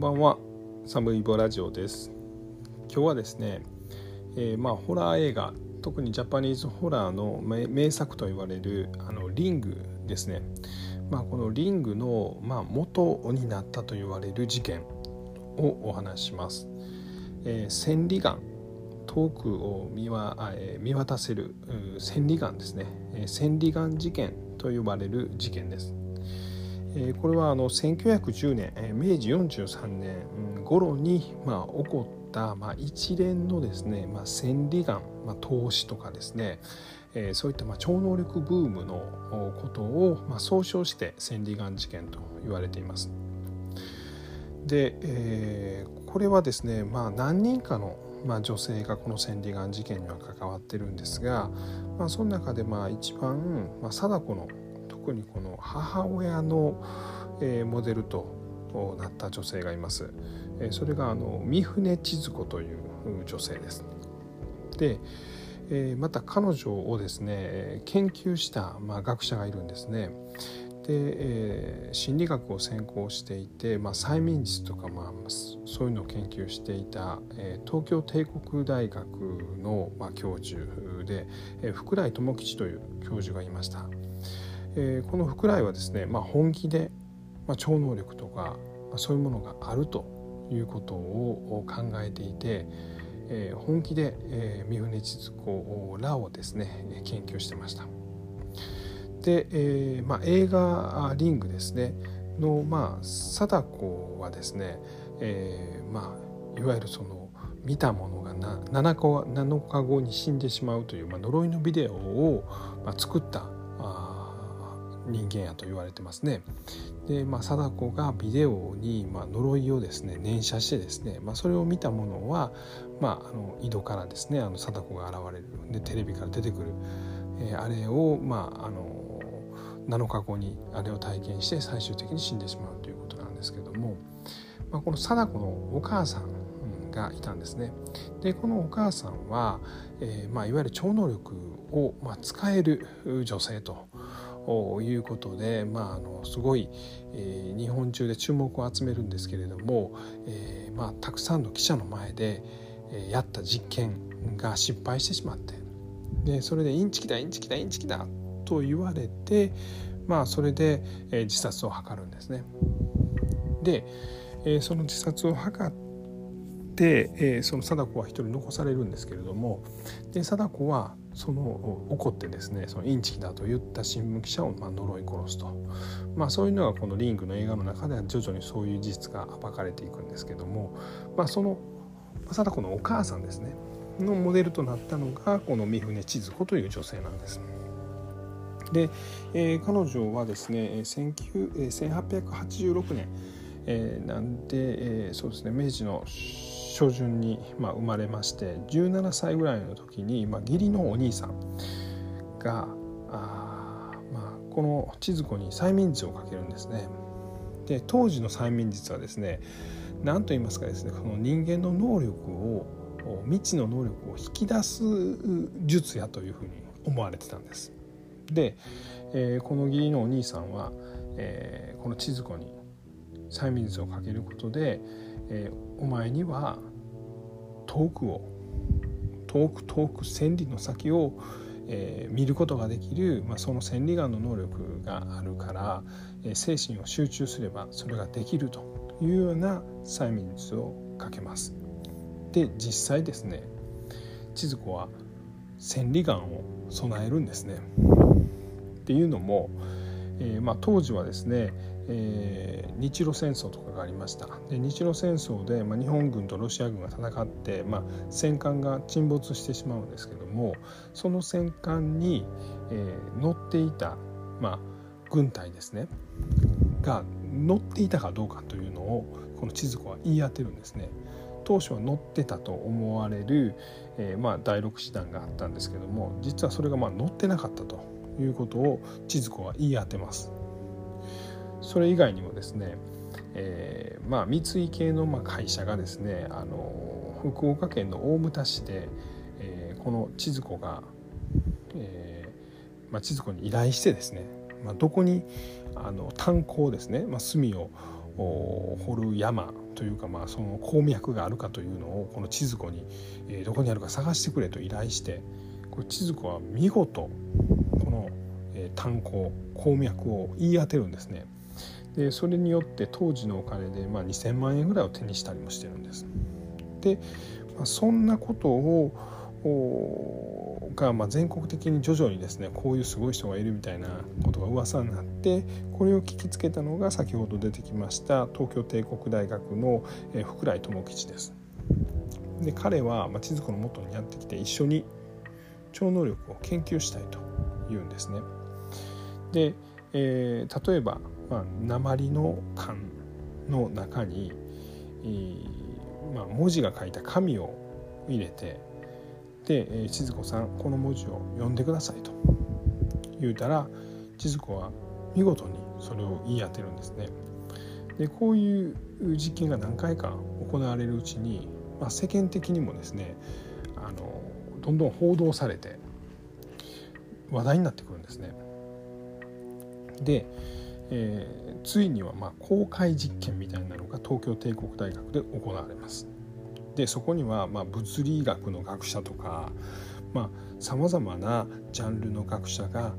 んばんは。サムイボラジオです。今日はですね、えー、まあホラー映画特にジャパニーズホラーの名作と言われるあのリングですね。まあこのリングのまあ元になったと言われる事件をお話します、えー、千里眼。遠くを見わ、えー、見渡せる千里眼ですね、え、千里眼事件と呼ばれる事件です。これはあの1910年、明治43年頃に、まあ、起こった、まあ、一連のですね、まあ、千里眼、まあ、投資とかですね、そういった、まあ、超能力ブームのことを、まあ、総称して千里眼事件と言われています。で、えー、これはですね、まあ、何人かの、まあ、女性がこの千里眼事件には関わってるんですが、まあ、その中でまあ一番、まあ、貞子の特にこの母親の、えー、モデルとなった女性がいます。えー、それがあの三船千鶴子という女性です。で、えー、また彼女をですね研究した、まあ、学者がいるんですね。で、えー、心理学を専攻していて、まあ、催眠術とか、まあ、そういうのを研究していた、えー、東京帝国大学の、まあ、教授で、えー、福来智吉という教授がいました。えー、この福来はですね、まあ、本気で、まあ、超能力とか、まあ、そういうものがあるということを考えていて、えー、本気で、えー、三船千鶴子らをですね研究してました。で、えーまあ、映画「リング」ですねの、まあ、貞子はですね、えーまあ、いわゆるその見たものが 7, 7日後に死んでしまうという、まあ、呪いのビデオを、まあ、作った人間やと言われてますね。で、まあ、貞子がビデオに、まあ、呪いをですね念写してですね、まあ、それを見たものは、まあ、あの井戸からですねあの貞子が現れるでテレビから出てくる、えー、あれを、まあ、あの7日後にあれを体験して最終的に死んでしまうということなんですけども、まあ、この貞子のお母さんがいたんですね。でこのお母さんは、えーまあ、いわゆる超能力を、まあ、使える女性ということで、まあ、あのすごい、えー、日本中で注目を集めるんですけれども、えーまあ、たくさんの記者の前で、えー、やった実験が失敗してしまってでそれでインチキだインチキだインチキだと言われて、まあ、それで、えー、自殺を図るんですね。で、えー、その自殺を図って、えー、その貞子は一人残されるんですけれどもで貞子はその怒ってですねそのインチキだと言った新聞記者をまあ呪い殺すと、まあ、そういうのがこのリングの映画の中では徐々にそういう事実が暴かれていくんですけども、まあ、その貞子のお母さんですねのモデルとなったのがこの三船千鶴子という女性なんです。で、えー、彼女はですね1886年、えー、なんで、えー、そうですね明治の初旬に、まあ、生まれまして17歳ぐらいの時に、まあ、義理のお兄さんがあ、まあ、この千鶴子に催眠術をかけるんですね。で当時の催眠術はですね何と言いますかですねこの人間の能力を未知の能力を引き出す術やというふうに思われてたんです。で、えー、この義理のお兄さんは、えー、この千鶴子に催眠術をかけることで、えー、お前には遠くを遠く遠く千里の先を、えー、見ることができる、まあ、その千里眼の能力があるから、えー、精神を集中すればそれができるというような催眠術をかけます。で実際ですね千鶴子は千里眼を備えるんですね。っていうのも、えーまあ、当時はですねえー、日露戦争とかがありましたで日露戦争で、まあ、日本軍とロシア軍が戦って、まあ、戦艦が沈没してしまうんですけどもその戦艦に、えー、乗っていた、まあ、軍隊ですねが乗っていたかどうかというのをこの千鶴子は言い当てるんですね。当初は乗ってたと思われる、えー、まあ、第6師団があったんですけども実はそれがまあ乗ってなかったということを千鶴子は言い当てます。それ以外にもですね、えー、まあ、三井系のま会社がですねあの福岡県の大牟田市で、えー、この千鶴子が、えーまあ、千鶴子に依頼してですね、まあ、どこにあの炭鉱ですね、まあ、炭を掘る山というかまあその鉱脈があるかというのをこの千鶴子に、えー、どこにあるか探してくれと依頼してこれ千鶴子は見事この、えー、炭鉱鉱脈を言い当てるんですね。でそれによって当時のお金で、まあ、2,000万円ぐらいを手にしたりもしてるんです。で、まあ、そんなことをが、まあ、全国的に徐々にですねこういうすごい人がいるみたいなことが噂になってこれを聞きつけたのが先ほど出てきました東京帝国大学の福来智吉です。で彼は、まあ、千鶴子のもとにやってきて一緒に超能力を研究したいと言うんですね。で、えー、例えば、まあ、鉛の缶の中に、えまあ、文字が書いた紙を入れてで、え、千鶴子さんこの文字を読んでくださいと言うたら千鶴子は見事にそれを言い当てるんですね。でこういう実験が何回か行われるうちに、まあ、世間的にもですねあのどんどん報道されて話題になってくるんですね。で、えー、ついにはま公開実験みたいなのが東京帝国大学で行われます。でそこにはま物理学の学者とかさまざ、まなジャンルの学者が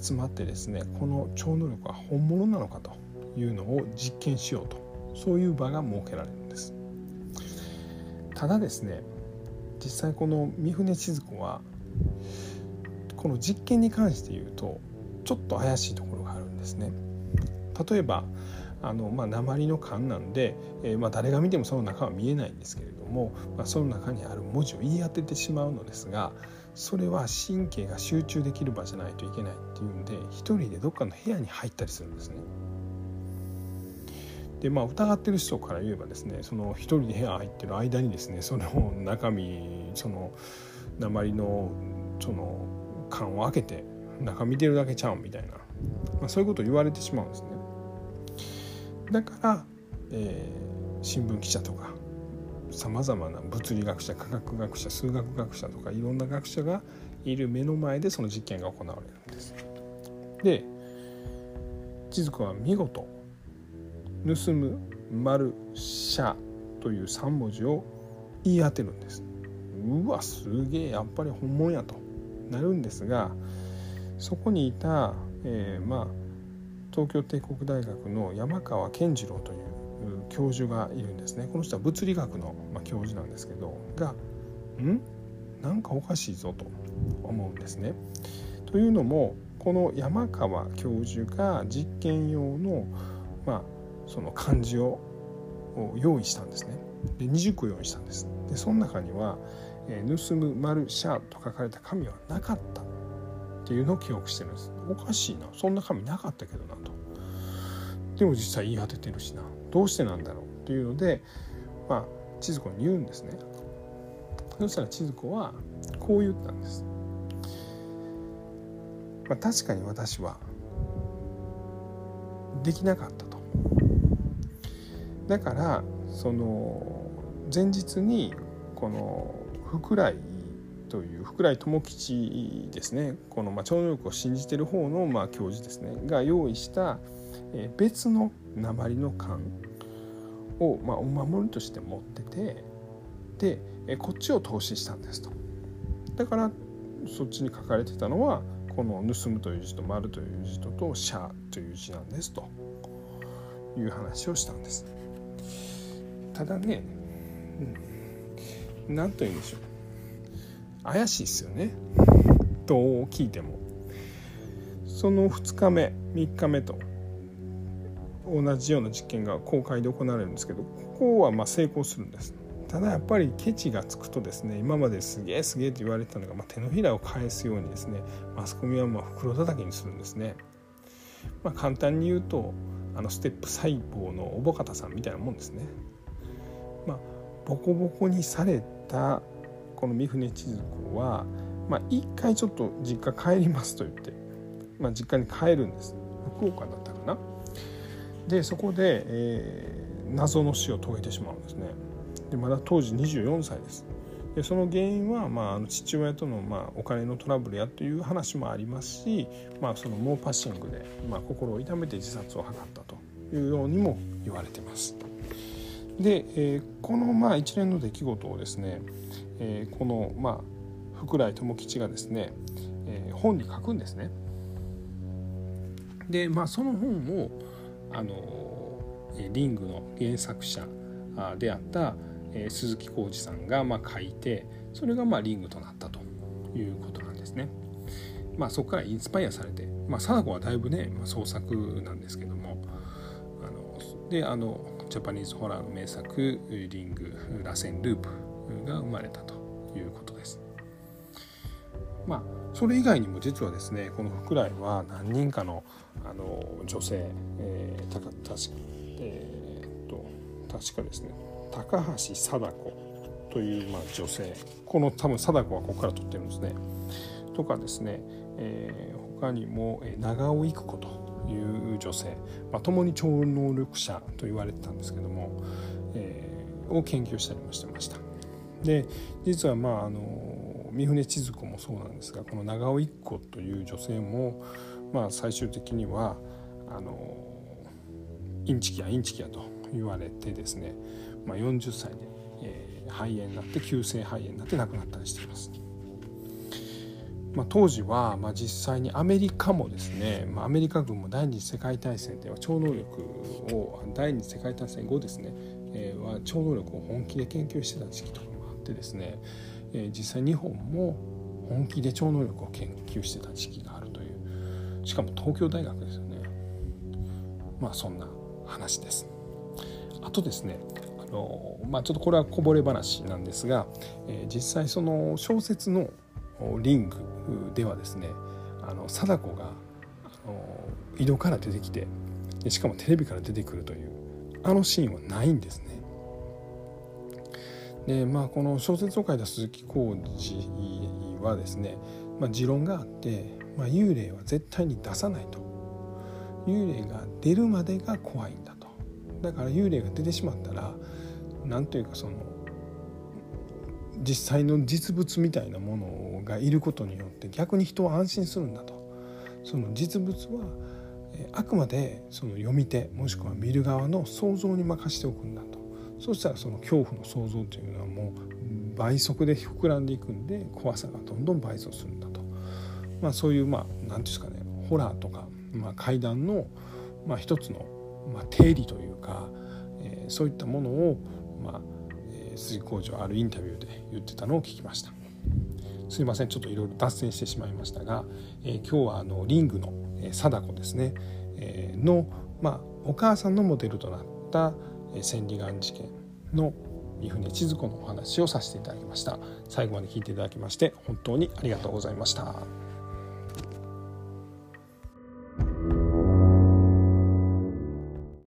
集まってですねこの超能力は本物なのかというのを実験しようとそういう場が設けられるんです。ただですね実際この三船千鶴子はこの実験に関して言うとちょっと怪しいところがあるんですね。例えばあの、まあ、鉛の缶なんで、えー、まあ、誰が見てもその中は見えないんですけれども、まあ、その中にある文字を言い当ててしまうのですがそれは神経が集中できる場じゃないといけないっていうんで一人でどっかの部屋に入ったりするんですね。でまあ疑ってる人から言えばですねその一人で部屋入ってる間にですねその中身その鉛のその缶を開けて中見てるだけちゃうみたいな、まあ、そういうことを言われてしまうんですね。だから、えー、新聞記者とかさまざまな物理学者科学学者数学学者とかいろんな学者がいる目の前でその実験が行われるんです。で千鶴子は見事「盗む」「丸」「社」という3文字を言い当てるんです。うわすげえやっぱり本物やとなるんですがそこにいた、えー、まあ東京帝国大学の山川健次郎という教授がいるんですねこの人は物理学の、ま教授なんですけどが「ん？なんかおかしいぞ」と思うんですね。というのもこの山川教授が実験用の,、まあその漢字を用意したんですね。で20個用意したんです。でその中には「、盗む丸シャ」と書かれた紙はなかったっていうのを記憶してるんです。おかしいな。そんな紙なかったけどなと。でも実際言い当ててるしな。どうしてなんだろうっていうのでまあ千鶴子に言うんですね。そしたら千鶴子はこう言ったんです、まあ、確かに私はできなかったと。だからその前日にこの福来という福来智吉ですね。このまあ超能力を信じてる方のまあ教授ですね。が用意した別の鉛の缶をまあお守りとして持っててでこっちを投資したんですと。だからそっちに書かれてたのはこの「盗む」という字と「丸」という字とと「社」という字なんですと。いう話をしたんです。ただね何、うん、と言うんでしょう。怪しいですよね。どう聞いても。その2日目3日目と同じような実験が公開で行われるんですけどここはま成功するんです。ただやっぱりケチがつくとですね今まですげえすげえと言われてたのが、まあ、手のひらを返すようにですねマスコミはま袋叩きにするんですね、まあ、簡単に言うとあのステップ細胞のおぼかたさんみたいなもんですね。まあボコボコにされたこの三船千鶴子は、まあ、一回ちょっと実家帰りますと言って、まあ、実家に帰るんです。福岡だったかな。でそこで、えー、謎の死を遂げてしまうんですね。でまだ当時24歳です。でその原因は、まあ、あの父親との、まあ、お金のトラブルやという話もありますし、まあ、その猛パッシングで、まあ、心を痛めて自殺を図ったというようにも言われてます。で、えー、このまあ一連の出来事をですね、えー、このまあ福来智吉がですね、えー、本に書くんですね。でまあその本をあのリングの原作者であったえ鈴木浩二さんがまあ書いてそれがまあリングとなったということなんですね。まあ、そこからインスパイアされて、まあ、貞子はだいぶね、まあ、創作なんですけどもあのであのジャパニーズホラーの名作「リング・螺旋ループ」が生まれたということです。まあ、それ以外にも実はですねこの福来は何人かのあの女性、えー、たか確か,、えー、と確かですね高橋貞子という、まあ、女性この多分貞子はここから取ってるんですね。とかですね、えー、他にも長尾育子という女性、まあ、共に超能力者と言われてたんですけども、えー、を研究したりもしてました。で実はまああの三船千鶴子もそうなんですがこの長尾一子という女性も、まあ、最終的にはあのインチキやインチキやと言われてですね、まあ、40歳で、えー、肺炎になって急性肺炎になって亡くなったりしています。まあ、当時は、まあ、実際にアメリカもですね、まあ、アメリカ軍も第二次世界大戦では超能力を第二次世界大戦後ですね、えー、は超能力を本気で研究してた時期とってですね、え、実際日本も本気で超能力を研究してた時期があるというしかも東京大学ですよねまあそんな話です。あとですねあの、まあ、ちょっとこれはこぼれ話なんですが、え、実際その小説のリングではですねあの貞子があの井戸から出てきてしかもテレビから出てくるというあのシーンはないんですね。でまあこの小説を書いた鈴木浩二はですね、まあ、持論があって、まあ、幽霊は絶対に出さないと。幽霊が出るまでが怖いんだと。だから幽霊が出てしまったら何というかその実際の実物みたいなものがいることによって逆に人は安心するんだと。その実物はあくまでその読み手もしくは見る側の想像に任せておくんだと。そうしたらその恐怖の想像というのはもう倍速で膨らんでいくんで怖さがどんどん倍増するんだと、まあ、そういうまあ何て言うんですかねホラーとか、まあ、怪談の、まあ、一つの、まあ、定理というか、えー、そういったものを、まあ、鈴木工場あるインタビューで言ってたのを聞きました。すいませんちょっといろいろ脱線してしまいましたが、えー、今日はあのリングの、貞子ですね、えー、の、まあ、お母さんのモデルとなった、千里眼事件の三船千鶴子のお話をさせていただきました最後まで聞いていただきまして本当にありがとうございました。